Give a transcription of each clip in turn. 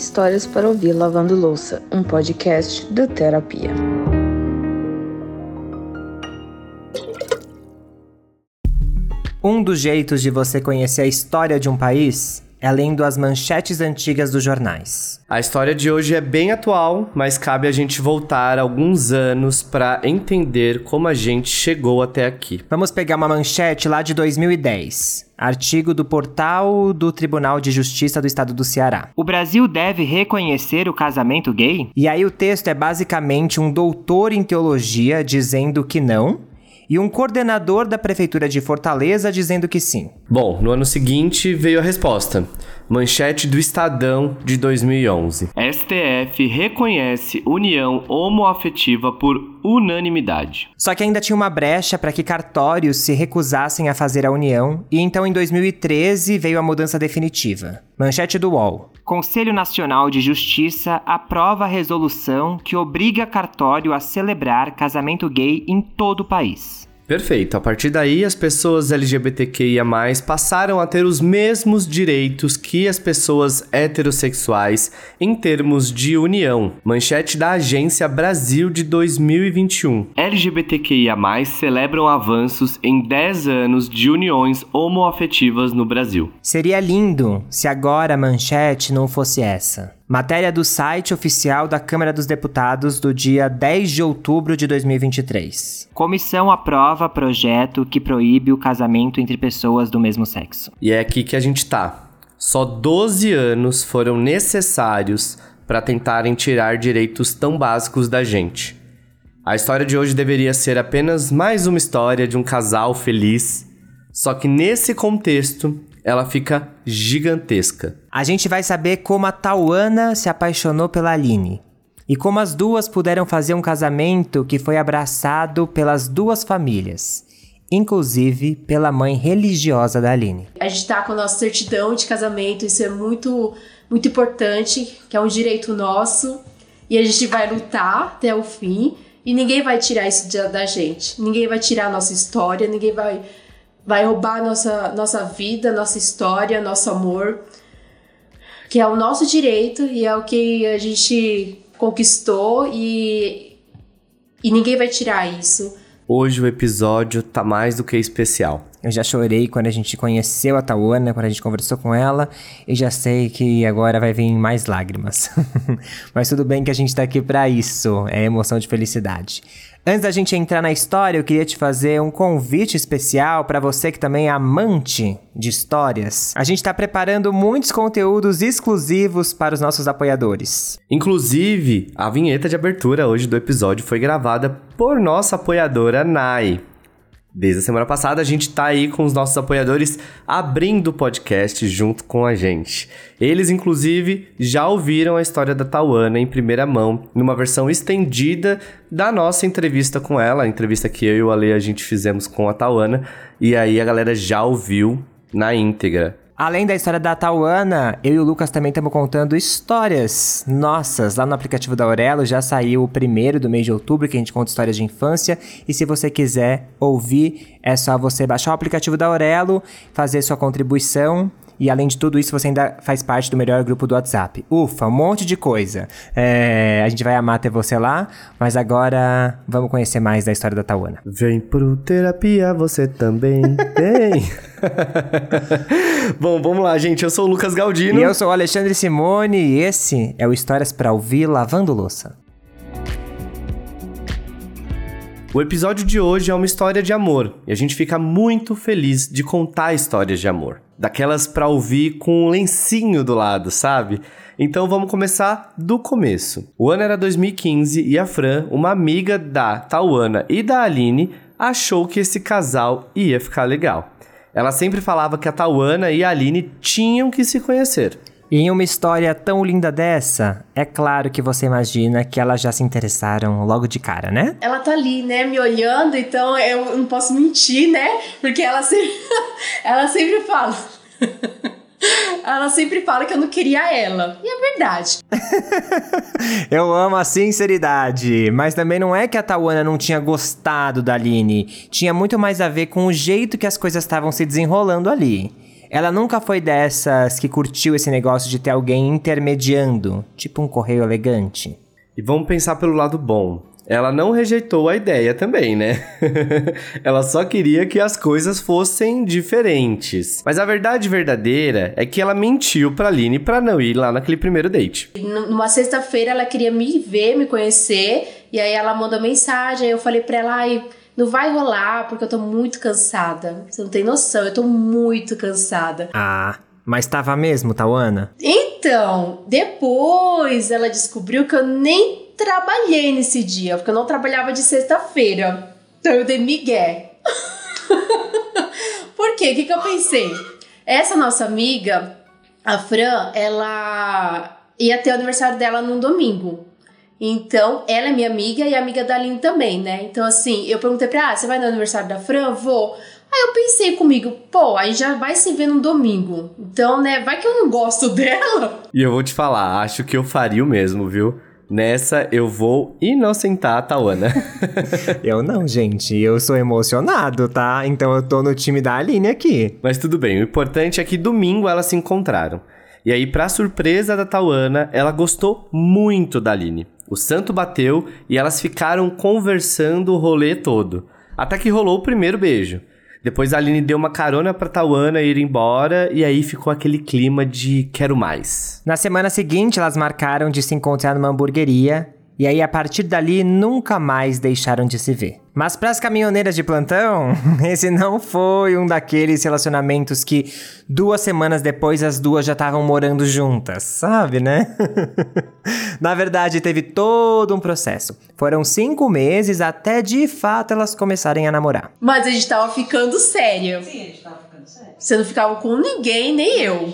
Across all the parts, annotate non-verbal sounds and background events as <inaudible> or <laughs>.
Histórias para ouvir lavando louça, um podcast do Terapia. Um dos jeitos de você conhecer a história de um país é lendo as manchetes antigas dos jornais. A história de hoje é bem atual, mas cabe a gente voltar alguns anos para entender como a gente chegou até aqui. Vamos pegar uma manchete lá de 2010. Artigo do portal do Tribunal de Justiça do Estado do Ceará. O Brasil deve reconhecer o casamento gay? E aí o texto é basicamente um doutor em teologia dizendo que não, e um coordenador da Prefeitura de Fortaleza dizendo que sim. Bom, no ano seguinte veio a resposta. Manchete do Estadão de 2011. STF reconhece união homoafetiva por unanimidade. Só que ainda tinha uma brecha para que cartórios se recusassem a fazer a união, e então em 2013 veio a mudança definitiva. Manchete do UOL. Conselho Nacional de Justiça aprova a resolução que obriga cartório a celebrar casamento gay em todo o país. Perfeito. A partir daí, as pessoas LGBTQIA passaram a ter os mesmos direitos que as pessoas heterossexuais em termos de união. Manchete da Agência Brasil de 2021. LGBTQIA celebram avanços em 10 anos de uniões homoafetivas no Brasil. Seria lindo se agora a manchete não fosse essa. Matéria do site oficial da Câmara dos Deputados do dia 10 de outubro de 2023. Comissão aprova projeto que proíbe o casamento entre pessoas do mesmo sexo. E é aqui que a gente tá. Só 12 anos foram necessários para tentarem tirar direitos tão básicos da gente. A história de hoje deveria ser apenas mais uma história de um casal feliz, só que nesse contexto ela fica gigantesca. A gente vai saber como a Tauana se apaixonou pela Aline. E como as duas puderam fazer um casamento que foi abraçado pelas duas famílias, inclusive pela mãe religiosa da Aline. A gente tá com a nossa certidão de casamento, isso é muito, muito importante, que é um direito nosso, e a gente vai lutar até o fim, e ninguém vai tirar isso da gente. Ninguém vai tirar a nossa história, ninguém vai vai roubar nossa, nossa vida, nossa história, nosso amor, que é o nosso direito e é o que a gente conquistou e, e ninguém vai tirar isso. Hoje o episódio tá mais do que especial. Eu já chorei quando a gente conheceu a Tawana, quando a gente conversou com ela, e já sei que agora vai vir mais lágrimas. <laughs> Mas tudo bem que a gente tá aqui para isso, é emoção de felicidade. Antes da gente entrar na história, eu queria te fazer um convite especial para você que também é amante de histórias. A gente está preparando muitos conteúdos exclusivos para os nossos apoiadores. Inclusive, a vinheta de abertura hoje do episódio foi gravada por nossa apoiadora Nai. Desde a semana passada, a gente está aí com os nossos apoiadores abrindo o podcast junto com a gente. Eles, inclusive, já ouviram a história da Tawana em primeira mão, numa versão estendida da nossa entrevista com ela, a entrevista que eu e o Ale a gente fizemos com a Tawana, e aí a galera já ouviu na íntegra. Além da história da Tauana, eu e o Lucas também estamos contando histórias nossas. Lá no aplicativo da Aurelo já saiu o primeiro do mês de outubro, que a gente conta histórias de infância. E se você quiser ouvir, é só você baixar o aplicativo da Aurelo, fazer sua contribuição e além de tudo isso, você ainda faz parte do melhor grupo do WhatsApp. Ufa, um monte de coisa. É, a gente vai amar ter você lá, mas agora vamos conhecer mais da história da Tawana. Vem pro terapia, você também vem. <laughs> <laughs> Bom, vamos lá, gente. Eu sou o Lucas Galdino. E eu sou o Alexandre Simone e esse é o Histórias para Ouvir Lavando Louça. O episódio de hoje é uma história de amor e a gente fica muito feliz de contar histórias de amor daquelas para ouvir com um lencinho do lado, sabe? Então vamos começar do começo. O ano era 2015 e a Fran, uma amiga da Tauana e da Aline, achou que esse casal ia ficar legal. Ela sempre falava que a Tauana e a Aline tinham que se conhecer. E em uma história tão linda dessa, é claro que você imagina que elas já se interessaram logo de cara, né? Ela tá ali, né, me olhando, então eu não posso mentir, né? Porque ela sempre, <laughs> ela sempre fala. <laughs> Ela sempre fala que eu não queria ela. E é verdade. <laughs> eu amo a sinceridade. Mas também não é que a Tawana não tinha gostado da Aline. Tinha muito mais a ver com o jeito que as coisas estavam se desenrolando ali. Ela nunca foi dessas que curtiu esse negócio de ter alguém intermediando, tipo um correio elegante. E vamos pensar pelo lado bom. Ela não rejeitou a ideia também, né? <laughs> ela só queria que as coisas fossem diferentes. Mas a verdade verdadeira é que ela mentiu pra Aline pra não ir lá naquele primeiro date. Numa sexta-feira ela queria me ver, me conhecer, e aí ela mandou mensagem, aí eu falei pra ela, ai, não vai rolar porque eu tô muito cansada. Você não tem noção, eu tô muito cansada. Ah, mas tava mesmo, Tawana? Então, depois ela descobriu que eu nem trabalhei nesse dia, porque eu não trabalhava de sexta-feira. Então eu dei migué. <laughs> Por quê? O que, que eu pensei? Essa nossa amiga, a Fran, ela ia ter o aniversário dela num domingo. Então, ela é minha amiga e amiga da Aline também, né? Então, assim, eu perguntei pra ela, ah, você vai no aniversário da Fran? Vou. Aí eu pensei comigo, pô, aí já vai se ver no domingo. Então, né, vai que eu não gosto <laughs> dela. E eu vou te falar, acho que eu faria o mesmo, viu? Nessa eu vou inocentar a Tawana. <laughs> eu não, gente. Eu sou emocionado, tá? Então eu tô no time da Aline aqui. Mas tudo bem, o importante é que domingo elas se encontraram. E aí, pra surpresa da Tawana, ela gostou muito da Aline. O santo bateu e elas ficaram conversando o rolê todo. Até que rolou o primeiro beijo. Depois a Aline deu uma carona pra Tawana ir embora e aí ficou aquele clima de quero mais. Na semana seguinte, elas marcaram de se encontrar numa hamburgueria e aí, a partir dali, nunca mais deixaram de se ver. Mas para as caminhoneiras de plantão, <laughs> esse não foi um daqueles relacionamentos que duas semanas depois as duas já estavam morando juntas, sabe, né? <laughs> Na verdade, teve todo um processo. Foram cinco meses até de fato elas começarem a namorar. Mas a gente tava ficando sério. Sim, a gente tava ficando sério. Você não ficava com ninguém, nem eu.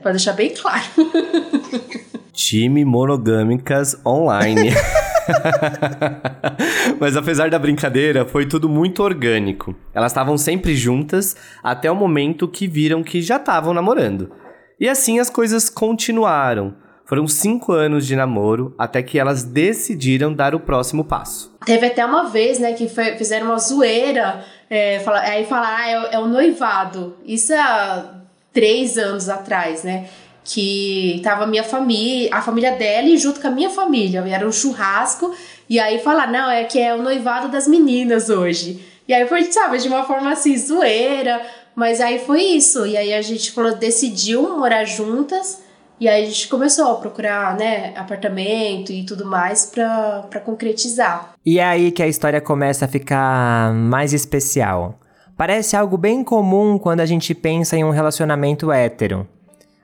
Pra deixar bem claro. <laughs> Time monogâmicas online. <laughs> <laughs> Mas apesar da brincadeira, foi tudo muito orgânico. Elas estavam sempre juntas até o momento que viram que já estavam namorando. E assim as coisas continuaram. Foram cinco anos de namoro até que elas decidiram dar o próximo passo. Teve até uma vez, né, que foi, fizeram uma zoeira. É, fala, aí falaram, ah, é, é o noivado. Isso há três anos atrás, né? Que tava minha família, a família dela e junto com a minha família. Era um churrasco e aí falar, não, é que é o noivado das meninas hoje. E aí foi, sabe, de uma forma assim, zoeira, mas aí foi isso. E aí a gente falou, decidiu morar juntas. E aí a gente começou a procurar, né, apartamento e tudo mais pra, pra concretizar. E é aí que a história começa a ficar mais especial. Parece algo bem comum quando a gente pensa em um relacionamento hétero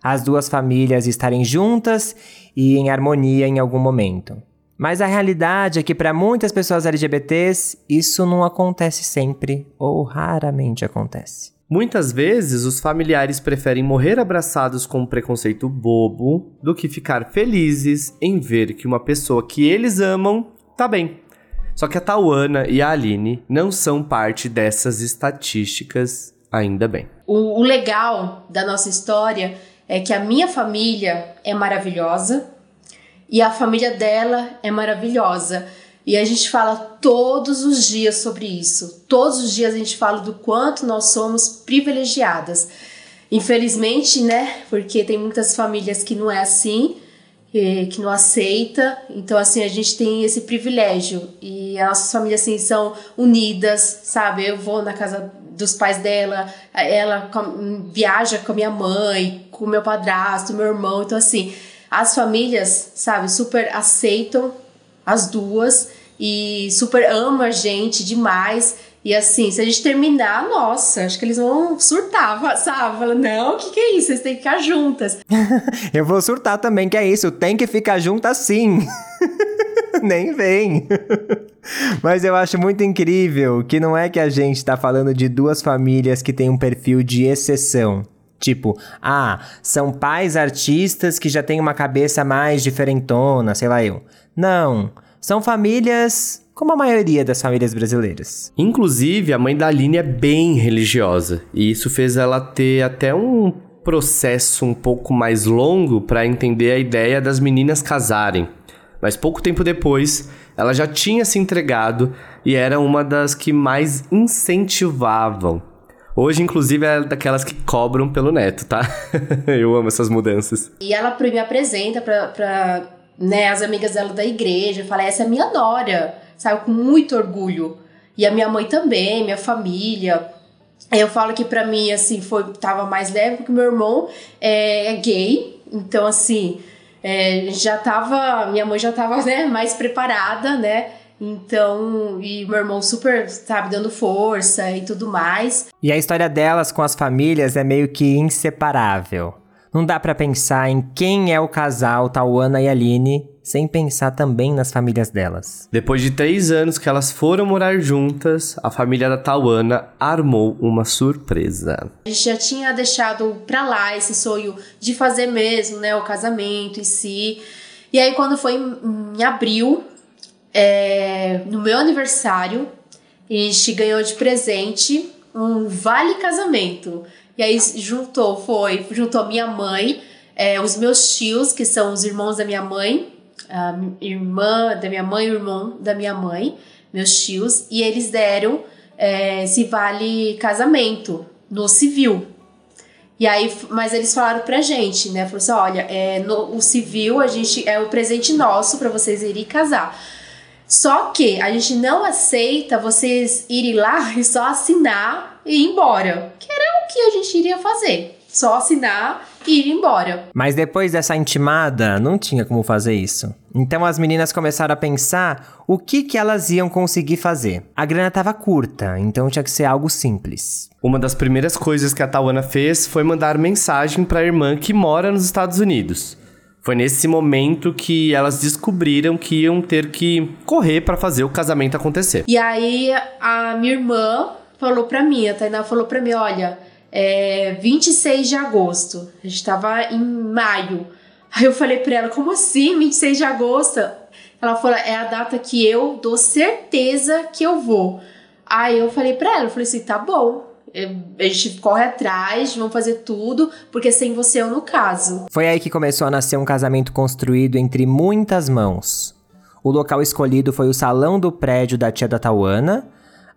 as duas famílias estarem juntas e em harmonia em algum momento. Mas a realidade é que para muitas pessoas LGBTs isso não acontece sempre ou raramente acontece. Muitas vezes os familiares preferem morrer abraçados com um preconceito bobo do que ficar felizes em ver que uma pessoa que eles amam tá bem. Só que a Tawana e a Aline não são parte dessas estatísticas, ainda bem. O, o legal da nossa história é que a minha família é maravilhosa e a família dela é maravilhosa. E a gente fala todos os dias sobre isso. Todos os dias a gente fala do quanto nós somos privilegiadas. Infelizmente, né? Porque tem muitas famílias que não é assim, que não aceita. Então, assim, a gente tem esse privilégio. E as nossas famílias, assim, são unidas, sabe? Eu vou na casa dos pais dela, ela viaja com a minha mãe, com meu padrasto, meu irmão. Então, assim, as famílias, sabe, super aceitam as duas e super amam a gente demais. E assim, se a gente terminar, nossa, acho que eles vão surtar, <laughs> sabe? Não, o que, que é isso? Vocês têm que ficar juntas. <laughs> Eu vou surtar também, que é isso, tem que ficar juntas sim. <laughs> Nem vem. <laughs> Mas eu acho muito incrível que não é que a gente tá falando de duas famílias que têm um perfil de exceção. Tipo, ah, são pais artistas que já têm uma cabeça mais diferentona, sei lá eu. Não, são famílias como a maioria das famílias brasileiras. Inclusive, a mãe da Aline é bem religiosa, e isso fez ela ter até um processo um pouco mais longo para entender a ideia das meninas casarem. Mas pouco tempo depois, ela já tinha se entregado e era uma das que mais incentivavam. Hoje, inclusive, é daquelas que cobram pelo neto, tá? <laughs> Eu amo essas mudanças. E ela me apresenta pra, pra né, as amigas dela da igreja, fala, essa é minha nora, sabe, com muito orgulho. E a minha mãe também, minha família. Eu falo que para mim, assim, foi, tava mais leve, porque meu irmão é, é gay, então, assim, é, já tava, minha mãe já tava, né, mais preparada, né, então, e meu irmão super, sabe, dando força e tudo mais. E a história delas com as famílias é meio que inseparável. Não dá para pensar em quem é o casal Tauana e Aline sem pensar também nas famílias delas. Depois de três anos que elas foram morar juntas, a família da Tauana armou uma surpresa. A gente já tinha deixado pra lá esse sonho de fazer mesmo, né, o casamento em si. E aí, quando foi em, em abril, é, no meu aniversário, a gente ganhou de presente um vale casamento. E aí juntou, foi, juntou minha mãe, é, os meus tios, que são os irmãos da minha mãe, a irmã da minha mãe o irmão da minha mãe, meus tios, e eles deram é, esse vale casamento no civil. E aí, mas eles falaram pra gente, né? Falaram assim: olha, é, no, o civil a gente é o presente nosso para vocês irem casar. Só que a gente não aceita vocês irem lá <laughs> e só assinar e ir embora. Que era que a gente iria fazer. Só assinar e ir embora. Mas depois dessa intimada, não tinha como fazer isso. Então as meninas começaram a pensar o que, que elas iam conseguir fazer. A grana estava curta, então tinha que ser algo simples. Uma das primeiras coisas que a Tawana fez foi mandar mensagem para a irmã que mora nos Estados Unidos. Foi nesse momento que elas descobriram que iam ter que correr para fazer o casamento acontecer. E aí a minha irmã falou para mim, a Tainá falou para mim, olha, é 26 de agosto. A gente tava em maio. Aí eu falei para ela, como assim 26 de agosto? Ela falou, é a data que eu dou certeza que eu vou. Aí eu falei para ela, eu falei assim, tá bom, é, a gente corre atrás, vamos fazer tudo, porque sem você eu no caso. Foi aí que começou a nascer um casamento construído entre muitas mãos. O local escolhido foi o salão do prédio da tia da Tauana,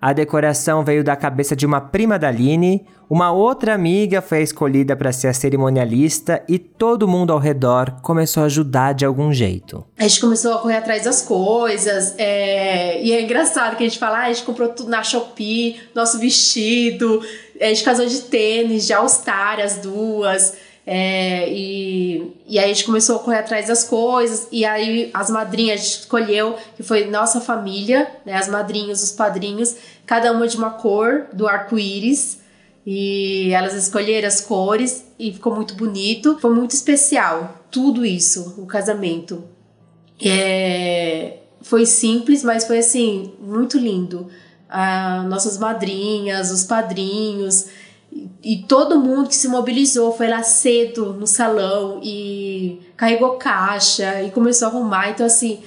a decoração veio da cabeça de uma prima da Aline, uma outra amiga foi escolhida para ser a cerimonialista e todo mundo ao redor começou a ajudar de algum jeito. A gente começou a correr atrás das coisas, é... e é engraçado que a gente fala, ah, a gente comprou tudo na Shopee, nosso vestido, a gente casou de tênis, de All-Star, as duas. É, e, e aí a gente começou a correr atrás das coisas, e aí as madrinhas a gente escolheu, que foi nossa família, né, as madrinhas, os padrinhos, cada uma de uma cor do arco-íris, e elas escolheram as cores e ficou muito bonito, foi muito especial, tudo isso, o casamento. É, foi simples, mas foi assim, muito lindo. Ah, nossas madrinhas, os padrinhos, e todo mundo que se mobilizou foi lá cedo no salão e carregou caixa e começou a arrumar. Então, assim,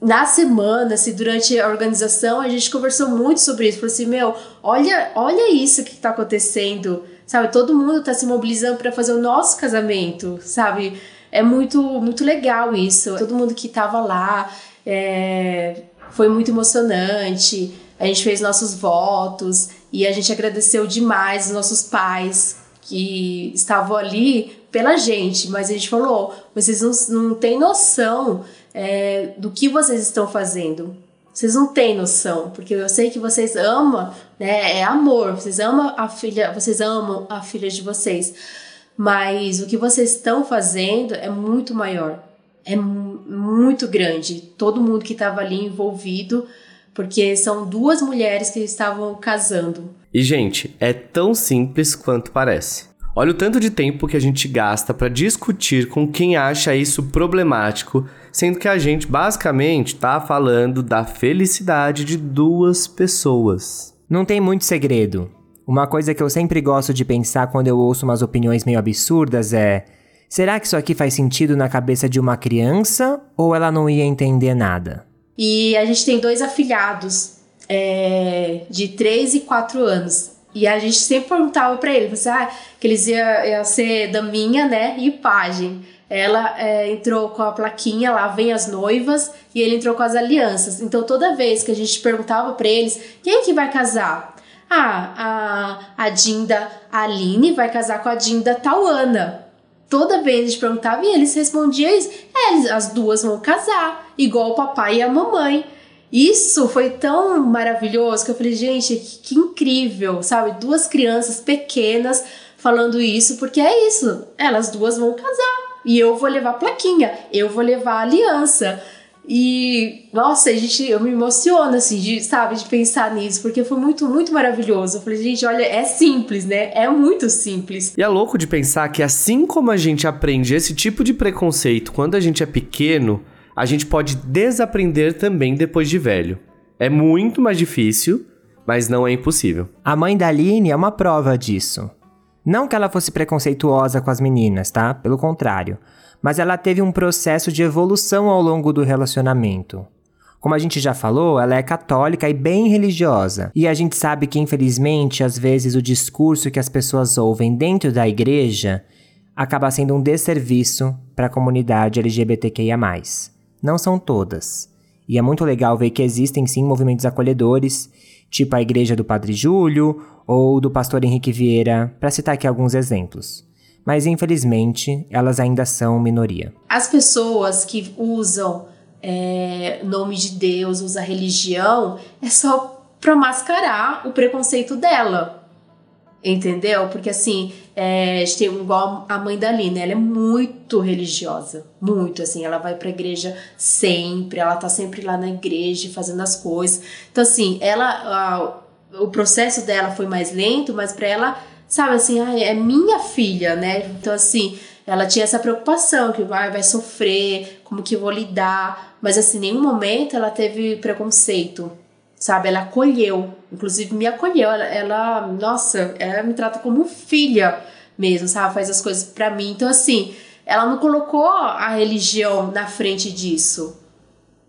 na semana, assim, durante a organização, a gente conversou muito sobre isso. Falou assim: meu, olha, olha isso que está acontecendo, sabe? Todo mundo está se mobilizando para fazer o nosso casamento, sabe? É muito, muito legal isso. Todo mundo que estava lá é, foi muito emocionante. A gente fez nossos votos. E a gente agradeceu demais os nossos pais que estavam ali pela gente, mas a gente falou: vocês não, não têm noção é, do que vocês estão fazendo. Vocês não têm noção, porque eu sei que vocês amam, né? É amor, vocês amam a filha, vocês amam a filha de vocês. Mas o que vocês estão fazendo é muito maior, é muito grande. Todo mundo que estava ali envolvido porque são duas mulheres que estavam casando. E, gente, é tão simples quanto parece. Olha o tanto de tempo que a gente gasta para discutir com quem acha isso problemático, sendo que a gente basicamente está falando da felicidade de duas pessoas. Não tem muito segredo. Uma coisa que eu sempre gosto de pensar quando eu ouço umas opiniões meio absurdas é: será que isso aqui faz sentido na cabeça de uma criança ou ela não ia entender nada? E a gente tem dois afilhados é, de 3 e 4 anos. E a gente sempre perguntava para ele, você, ah, que eles iam, iam ser daminha, né, e pajem. Ela é, entrou com a plaquinha, lá vem as noivas, e ele entrou com as alianças. Então toda vez que a gente perguntava para eles, quem é que vai casar? Ah, a, a Dinda Aline vai casar com a Dinda Tauana. Toda vez a gente perguntava e eles respondiam isso. É, as duas vão casar, igual o papai e a mamãe. Isso foi tão maravilhoso que eu falei, gente, que, que incrível, sabe? Duas crianças pequenas falando isso, porque é isso. Elas duas vão casar. E eu vou levar plaquinha, eu vou levar aliança. E, nossa, a gente, eu me emociono, assim, de, sabe, de pensar nisso, porque foi muito, muito maravilhoso. Eu falei, gente, olha, é simples, né? É muito simples. E é louco de pensar que assim como a gente aprende esse tipo de preconceito quando a gente é pequeno, a gente pode desaprender também depois de velho. É muito mais difícil, mas não é impossível. A mãe da Aline é uma prova disso. Não que ela fosse preconceituosa com as meninas, tá? Pelo contrário mas ela teve um processo de evolução ao longo do relacionamento. Como a gente já falou, ela é católica e bem religiosa. E a gente sabe que, infelizmente, às vezes o discurso que as pessoas ouvem dentro da igreja acaba sendo um desserviço para a comunidade LGBTQIA. Não são todas. E é muito legal ver que existem sim movimentos acolhedores, tipo a Igreja do Padre Júlio ou do Pastor Henrique Vieira, para citar aqui alguns exemplos mas infelizmente elas ainda são minoria. As pessoas que usam é, nome de Deus, usam religião, é só para mascarar o preconceito dela. Entendeu? Porque assim, é, tem igual a mãe da Lina, ela é muito religiosa. Muito, assim, ela vai pra igreja sempre, ela tá sempre lá na igreja fazendo as coisas. Então, assim, ela. A, o processo dela foi mais lento, mas para ela sabe assim, ah, é minha filha, né? Então, assim, ela tinha essa preocupação que vai, vai sofrer, como que eu vou lidar, mas assim, em nenhum momento ela teve preconceito, sabe? Ela acolheu, inclusive me acolheu, ela, ela nossa, ela me trata como filha mesmo, sabe? Faz as coisas para mim. Então, assim, ela não colocou a religião na frente disso.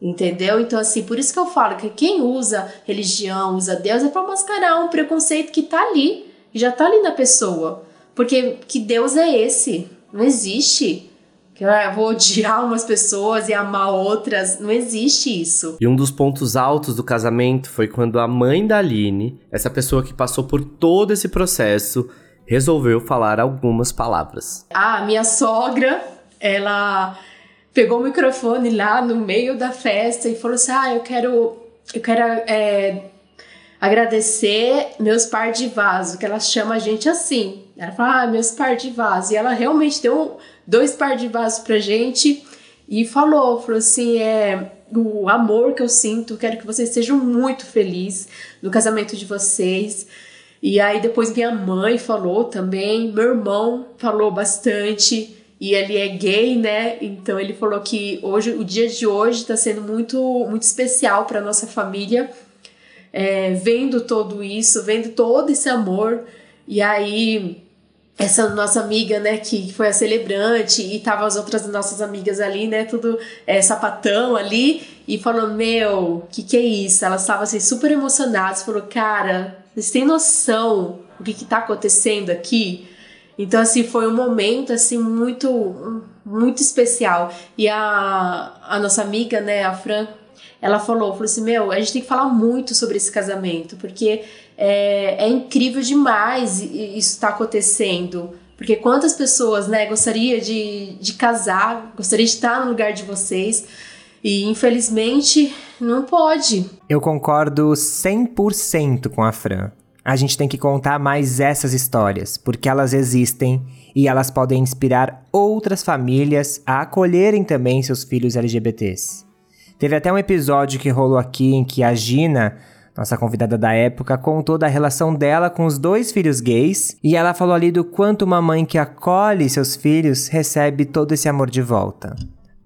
Entendeu? Então, assim, por isso que eu falo que quem usa religião, usa Deus, é para mascarar um preconceito que tá ali já tá ali na pessoa. Porque que Deus é esse? Não existe. Que ah, eu vou odiar umas pessoas e amar outras. Não existe isso. E um dos pontos altos do casamento foi quando a mãe da Aline, essa pessoa que passou por todo esse processo, resolveu falar algumas palavras. Ah, minha sogra, ela pegou o microfone lá no meio da festa e falou assim: Ah, eu quero, eu quero é, agradecer meus par de vaso, que ela chama a gente assim. Ela fala, ah, meus par de vaso. E ela realmente deu dois par de vaso pra gente e falou, falou assim, é o amor que eu sinto, quero que vocês sejam muito felizes no casamento de vocês. E aí depois minha mãe falou também, meu irmão falou bastante e ele é gay, né? Então ele falou que hoje o dia de hoje está sendo muito muito especial para nossa família é, vendo todo isso, vendo todo esse amor. E aí, essa nossa amiga, né, que foi a celebrante, e tava as outras nossas amigas ali, né, tudo é, sapatão ali, e falou: Meu, que que é isso? Elas estavam assim, super emocionadas, falou: Cara, vocês têm noção do que que tá acontecendo aqui? Então, assim, foi um momento, assim, muito, muito especial. E a, a nossa amiga, né, a Fran, ela falou, falou assim, meu, a gente tem que falar muito sobre esse casamento, porque é, é incrível demais isso estar tá acontecendo. Porque quantas pessoas, né, gostaria de, de casar, gostaria de estar no lugar de vocês, e infelizmente não pode. Eu concordo 100% com a Fran. A gente tem que contar mais essas histórias, porque elas existem e elas podem inspirar outras famílias a acolherem também seus filhos LGBTs. Teve até um episódio que rolou aqui em que a Gina, nossa convidada da época, contou da relação dela com os dois filhos gays e ela falou ali do quanto uma mãe que acolhe seus filhos recebe todo esse amor de volta.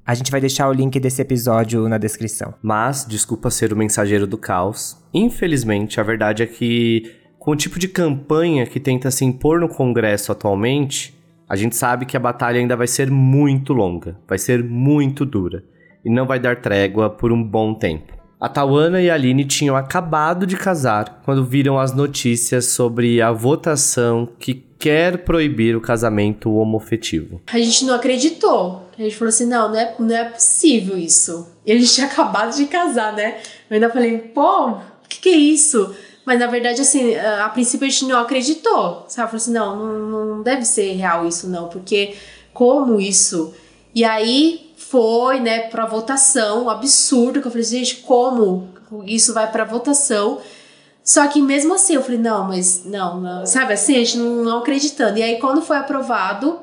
A gente vai deixar o link desse episódio na descrição. Mas, desculpa ser o mensageiro do caos, infelizmente a verdade é que com o tipo de campanha que tenta se impor no Congresso atualmente, a gente sabe que a batalha ainda vai ser muito longa, vai ser muito dura e não vai dar trégua por um bom tempo. A Tawana e a Aline tinham acabado de casar quando viram as notícias sobre a votação que quer proibir o casamento homofetivo. A gente não acreditou. A gente falou assim: não, não é, não é possível isso. E a gente tinha <laughs> acabado de casar, né? Eu ainda falei: pô, o que, que é isso? Mas na verdade, assim, a princípio a gente não acreditou. Sabe? Falou assim: não, não, não deve ser real isso, não, porque como isso? E aí foi, né, pra votação, um absurdo, que eu falei, gente, como isso vai pra votação? Só que mesmo assim eu falei, não, mas não, não sabe assim, a gente não, não acreditando. E aí quando foi aprovado,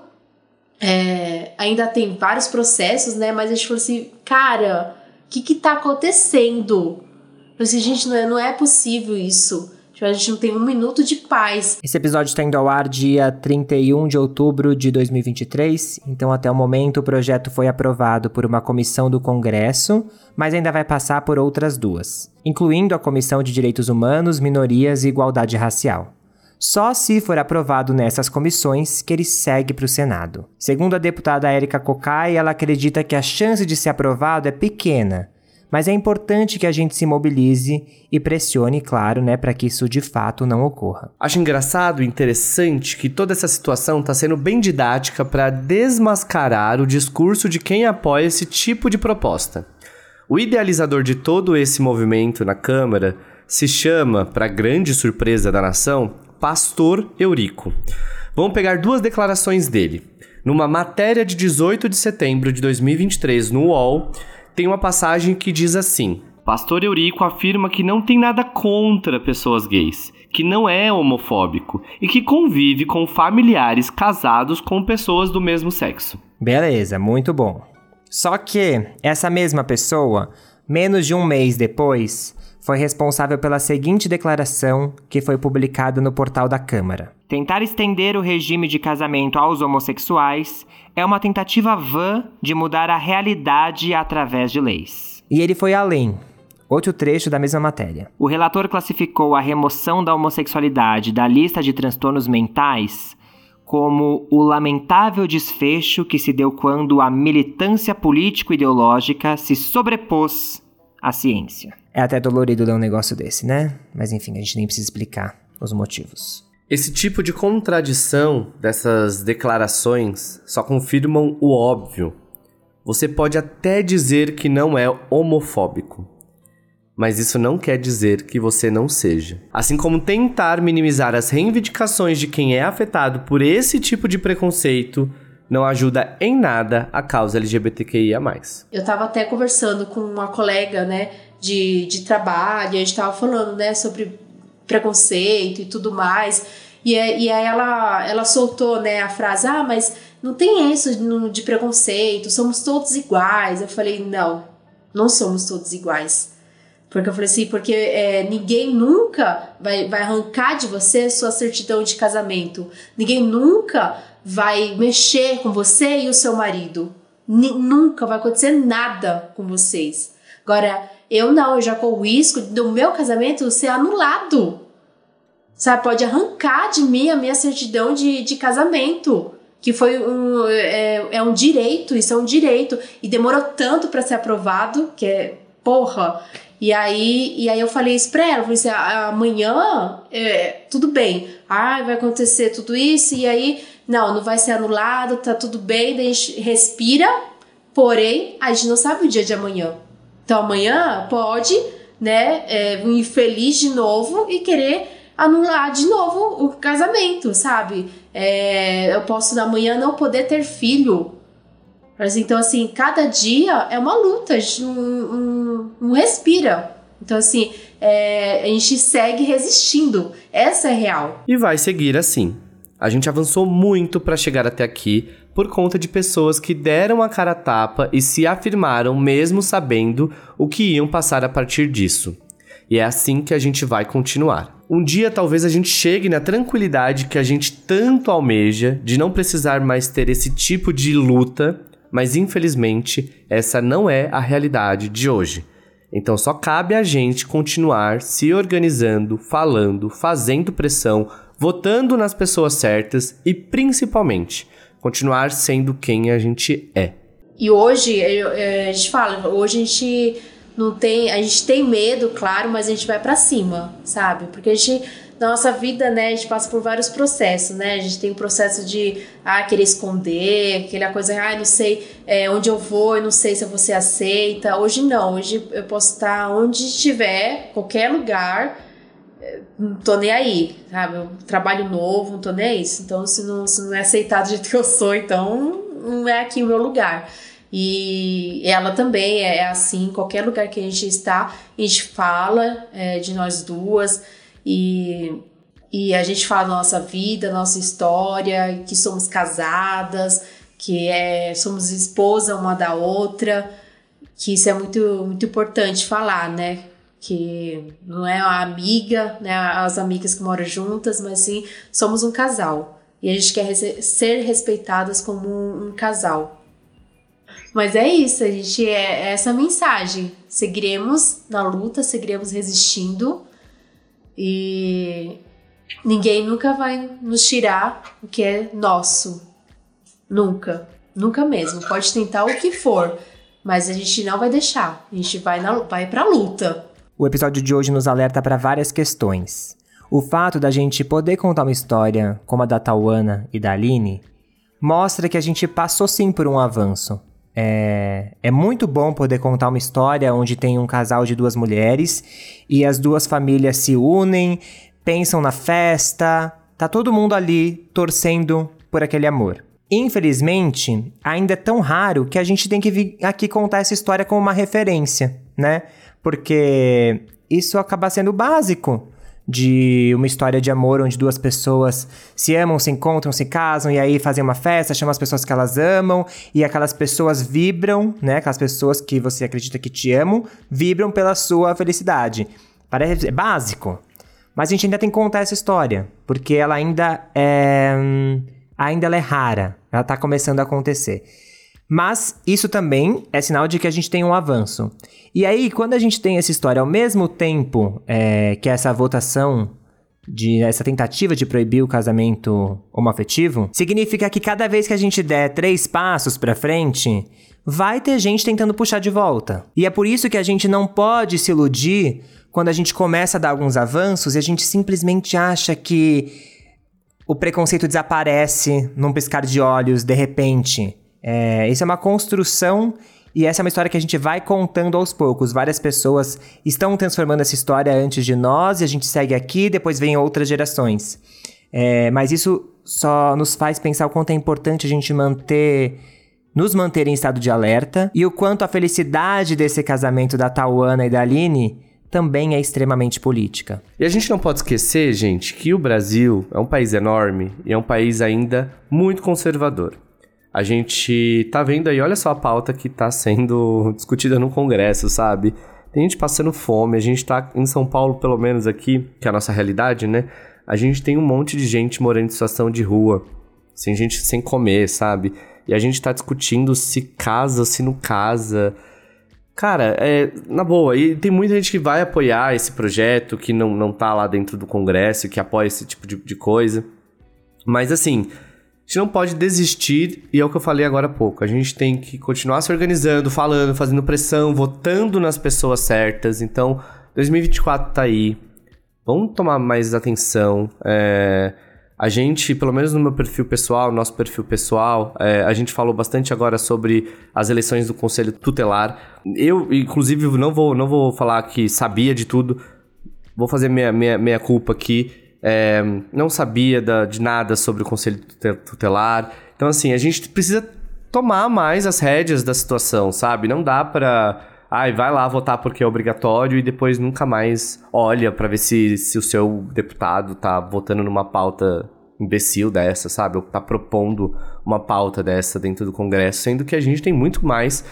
é, ainda tem vários processos, né? Mas a gente falou assim, cara, o que que tá acontecendo? Eu falei assim, gente, não é, não é possível isso. Tipo, a gente não tem um minuto de paz. Esse episódio está indo ao ar dia 31 de outubro de 2023, então até o momento o projeto foi aprovado por uma comissão do Congresso, mas ainda vai passar por outras duas, incluindo a Comissão de Direitos Humanos, Minorias e Igualdade Racial. Só se for aprovado nessas comissões que ele segue para o Senado. Segundo a deputada Érica Cocai, ela acredita que a chance de ser aprovado é pequena, mas é importante que a gente se mobilize e pressione, claro, né, para que isso de fato não ocorra. Acho engraçado e interessante que toda essa situação está sendo bem didática para desmascarar o discurso de quem apoia esse tipo de proposta. O idealizador de todo esse movimento na Câmara se chama, para grande surpresa da nação, Pastor Eurico. Vamos pegar duas declarações dele. Numa matéria de 18 de setembro de 2023 no UOL, tem uma passagem que diz assim: Pastor Eurico afirma que não tem nada contra pessoas gays, que não é homofóbico e que convive com familiares casados com pessoas do mesmo sexo. Beleza, muito bom. Só que essa mesma pessoa, menos de um mês depois, foi responsável pela seguinte declaração que foi publicada no portal da Câmara. Tentar estender o regime de casamento aos homossexuais é uma tentativa vã de mudar a realidade através de leis. E ele foi além. Outro trecho da mesma matéria. O relator classificou a remoção da homossexualidade da lista de transtornos mentais como o lamentável desfecho que se deu quando a militância político-ideológica se sobrepôs à ciência. É até dolorido ler um negócio desse, né? Mas enfim, a gente nem precisa explicar os motivos. Esse tipo de contradição dessas declarações só confirmam o óbvio. Você pode até dizer que não é homofóbico, mas isso não quer dizer que você não seja. Assim como tentar minimizar as reivindicações de quem é afetado por esse tipo de preconceito não ajuda em nada a causa LGBTQIA. Eu tava até conversando com uma colega, né, de, de trabalho, a gente tava falando, né, sobre preconceito e tudo mais. E, e aí ela, ela soltou, né, a frase, ah, mas não tem isso de preconceito, somos todos iguais. Eu falei, não, não somos todos iguais. Porque eu falei assim, porque é, ninguém nunca vai, vai arrancar de você sua certidão de casamento. Ninguém nunca vai mexer com você e o seu marido. N nunca vai acontecer nada com vocês. Agora, eu não, eu já corro o risco do meu casamento ser anulado. Sabe, pode arrancar de mim a minha certidão de, de casamento. Que foi um. É, é um direito, isso é um direito. E demorou tanto para ser aprovado, que é. Porra! E aí, e aí eu falei isso pra ela, falei assim, amanhã, é, tudo bem, ah, vai acontecer tudo isso, e aí, não, não vai ser anulado, tá tudo bem, a gente respira, porém, a gente não sabe o dia de amanhã. Então amanhã pode, né, é, vir feliz de novo e querer anular de novo o casamento, sabe? É, eu posso amanhã não poder ter filho. Então, assim, cada dia é uma luta, a gente não, não, não respira. Então, assim, é, a gente segue resistindo. Essa é real. E vai seguir assim. A gente avançou muito para chegar até aqui por conta de pessoas que deram a cara a tapa e se afirmaram mesmo sabendo o que iam passar a partir disso. E é assim que a gente vai continuar. Um dia talvez a gente chegue na tranquilidade que a gente tanto almeja de não precisar mais ter esse tipo de luta, mas infelizmente essa não é a realidade de hoje. Então só cabe a gente continuar se organizando, falando, fazendo pressão, votando nas pessoas certas e, principalmente, continuar sendo quem a gente é. E hoje, a gente fala, hoje a gente não tem, a gente tem medo, claro, mas a gente vai para cima, sabe? Porque a gente na nossa vida, né, a gente passa por vários processos, né? A gente tem o processo de ah, querer esconder, aquela coisa, ah, não sei é, onde eu vou, eu não sei se você aceita. Hoje não, hoje eu posso estar onde estiver, qualquer lugar, não tô nem aí, sabe? Eu trabalho novo, não tô nem aí. Então, se não, se não é aceitado do jeito que eu sou, então não é aqui o meu lugar. E ela também é, é assim, qualquer lugar que a gente está, a gente fala é, de nós duas e, e a gente fala da nossa vida, nossa história, que somos casadas, que é, somos esposa uma da outra, que isso é muito, muito importante falar, né? Que não é a amiga, né, as amigas que moram juntas, mas sim somos um casal. E a gente quer ser respeitadas como um, casal. Mas é isso, a gente é, é essa mensagem. Seguiremos na luta, seguiremos resistindo e ninguém nunca vai nos tirar o que é nosso. Nunca. Nunca mesmo. Pode tentar o que for, mas a gente não vai deixar. A gente vai, na, vai pra luta. O episódio de hoje nos alerta para várias questões. O fato da gente poder contar uma história como a da Tawana e da Aline mostra que a gente passou sim por um avanço. É, é muito bom poder contar uma história onde tem um casal de duas mulheres e as duas famílias se unem, pensam na festa, tá todo mundo ali torcendo por aquele amor. Infelizmente, ainda é tão raro que a gente tem que vir aqui contar essa história como uma referência, né? Porque isso acaba sendo básico de uma história de amor onde duas pessoas se amam, se encontram, se casam e aí fazem uma festa, chamam as pessoas que elas amam e aquelas pessoas vibram, né? Aquelas pessoas que você acredita que te amam, vibram pela sua felicidade. Parece é básico, mas a gente ainda tem que contar essa história, porque ela ainda é ainda ela é rara, ela tá começando a acontecer. Mas isso também é sinal de que a gente tem um avanço. E aí, quando a gente tem essa história ao mesmo tempo é, que essa votação de essa tentativa de proibir o casamento homoafetivo, significa que cada vez que a gente der três passos para frente, vai ter gente tentando puxar de volta. E é por isso que a gente não pode se iludir quando a gente começa a dar alguns avanços e a gente simplesmente acha que o preconceito desaparece num piscar de olhos de repente. É, isso é uma construção e essa é uma história que a gente vai contando aos poucos. Várias pessoas estão transformando essa história antes de nós e a gente segue aqui, depois vem outras gerações. É, mas isso só nos faz pensar o quanto é importante a gente manter. Nos manter em estado de alerta e o quanto a felicidade desse casamento da Tauana e da Aline também é extremamente política. E a gente não pode esquecer, gente, que o Brasil é um país enorme e é um país ainda muito conservador a gente tá vendo aí, olha só a pauta que tá sendo <laughs> discutida no Congresso, sabe? Tem gente passando fome, a gente tá em São Paulo, pelo menos aqui, que é a nossa realidade, né? A gente tem um monte de gente morando em situação de rua, sem gente sem comer, sabe? E a gente tá discutindo se casa, se não casa. Cara, é, na boa, e tem muita gente que vai apoiar esse projeto, que não, não tá lá dentro do Congresso, que apoia esse tipo de, de coisa. Mas assim, gente não pode desistir, e é o que eu falei agora há pouco. A gente tem que continuar se organizando, falando, fazendo pressão, votando nas pessoas certas. Então, 2024 tá aí. Vamos tomar mais atenção. É, a gente, pelo menos no meu perfil pessoal, nosso perfil pessoal, é, a gente falou bastante agora sobre as eleições do Conselho Tutelar. Eu, inclusive, não vou, não vou falar que sabia de tudo. Vou fazer minha, minha, minha culpa aqui é, não sabia da, de nada sobre o conselho tutelar. Então, assim, a gente precisa tomar mais as rédeas da situação, sabe? Não dá pra. Ai, vai lá votar porque é obrigatório e depois nunca mais olha para ver se, se o seu deputado tá votando numa pauta imbecil dessa, sabe? Ou tá propondo uma pauta dessa dentro do Congresso, sendo que a gente tem muito mais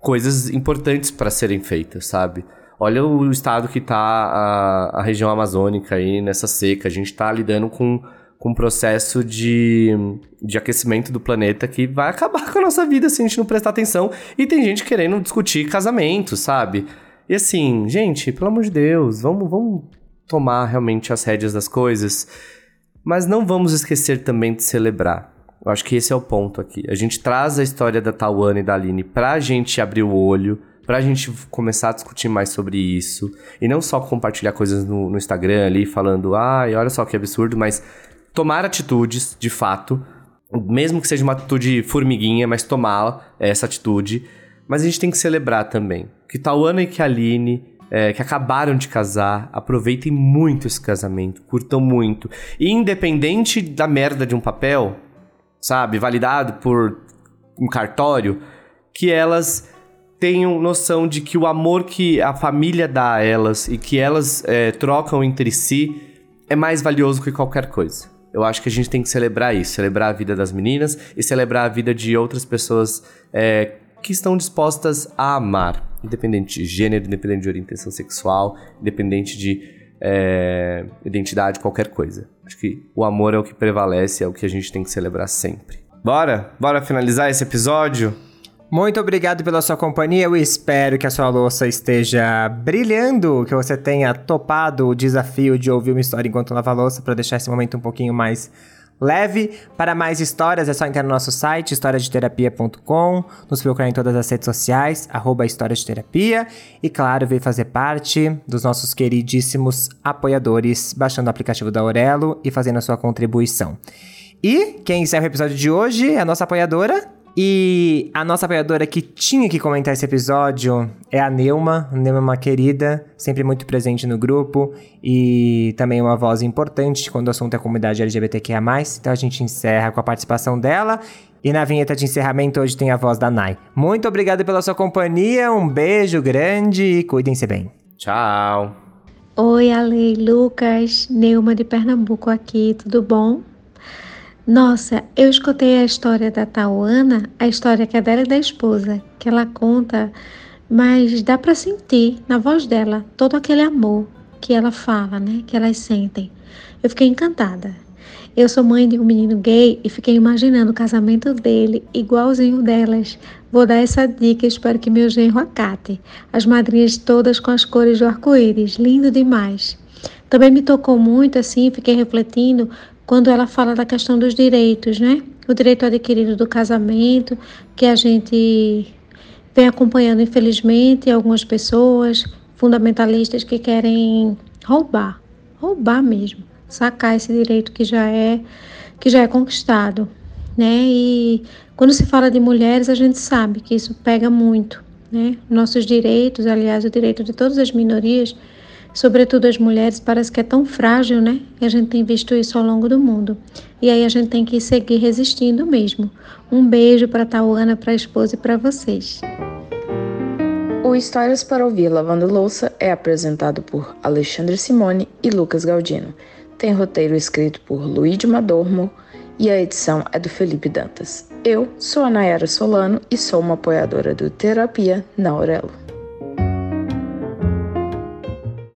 coisas importantes para serem feitas, sabe? Olha o estado que está a, a região amazônica aí nessa seca. A gente está lidando com, com um processo de, de aquecimento do planeta que vai acabar <laughs> com a nossa vida se a gente não prestar atenção. E tem gente querendo discutir casamento, sabe? E assim, gente, pelo amor de Deus, vamos, vamos tomar realmente as rédeas das coisas. Mas não vamos esquecer também de celebrar. Eu acho que esse é o ponto aqui. A gente traz a história da Tawana e da Aline pra gente abrir o olho, pra gente começar a discutir mais sobre isso. E não só compartilhar coisas no, no Instagram ali, falando, ai, olha só que absurdo, mas tomar atitudes, de fato. Mesmo que seja uma atitude formiguinha, mas tomar essa atitude. Mas a gente tem que celebrar também. Que Tauana e que a Aline é, que acabaram de casar, aproveitem muito esse casamento, curtam muito. E independente da merda de um papel, sabe, validado por um cartório, que elas tenham noção de que o amor que a família dá a elas e que elas é, trocam entre si é mais valioso que qualquer coisa. Eu acho que a gente tem que celebrar isso, celebrar a vida das meninas e celebrar a vida de outras pessoas é, que estão dispostas a amar, independente de gênero, independente de orientação sexual, independente de é, identidade, qualquer coisa. Acho que o amor é o que prevalece, é o que a gente tem que celebrar sempre. Bora? Bora finalizar esse episódio? Muito obrigado pela sua companhia. Eu espero que a sua louça esteja brilhando, que você tenha topado o desafio de ouvir uma história enquanto lava a louça para deixar esse momento um pouquinho mais leve. Para mais histórias é só entrar no nosso site historiadeterapia.com, nos procurar em todas as redes sociais, arroba História de Terapia e claro, vem fazer parte dos nossos queridíssimos apoiadores, baixando o aplicativo da Aurelo e fazendo a sua contribuição. E quem encerra o episódio de hoje é a nossa apoiadora, e a nossa apoiadora que tinha que comentar esse episódio é a Neuma. A Neuma é uma querida, sempre muito presente no grupo e também uma voz importante quando o assunto é a comunidade LGBTQIA+. Então a gente encerra com a participação dela e na vinheta de encerramento hoje tem a voz da Nai. Muito obrigado pela sua companhia, um beijo grande e cuidem-se bem. Tchau. Oi, Ale, Lucas, Neuma de Pernambuco aqui, tudo bom? Nossa, eu escutei a história da Tauana, a história que é dela e da esposa, que ela conta, mas dá para sentir na voz dela todo aquele amor que ela fala, né? Que elas sentem. Eu fiquei encantada. Eu sou mãe de um menino gay e fiquei imaginando o casamento dele igualzinho delas. Vou dar essa dica e espero que meu genro acate. As madrinhas todas com as cores do arco-íris, lindo demais. Também me tocou muito assim, fiquei refletindo quando ela fala da questão dos direitos, né? O direito adquirido do casamento, que a gente vem acompanhando, infelizmente, algumas pessoas fundamentalistas que querem roubar, roubar mesmo, sacar esse direito que já é que já é conquistado, né? E quando se fala de mulheres, a gente sabe que isso pega muito, né? Nossos direitos, aliás, o direito de todas as minorias sobretudo as mulheres, parece que é tão frágil, né? E a gente tem visto isso ao longo do mundo. E aí a gente tem que seguir resistindo mesmo. Um beijo para Tauana, para a esposa e para vocês. O Histórias para Ouvir Lavando Louça é apresentado por Alexandre Simone e Lucas Galdino. Tem roteiro escrito por Luíde Madormo e a edição é do Felipe Dantas. Eu sou a Nayara Solano e sou uma apoiadora do Terapia na Aurelo.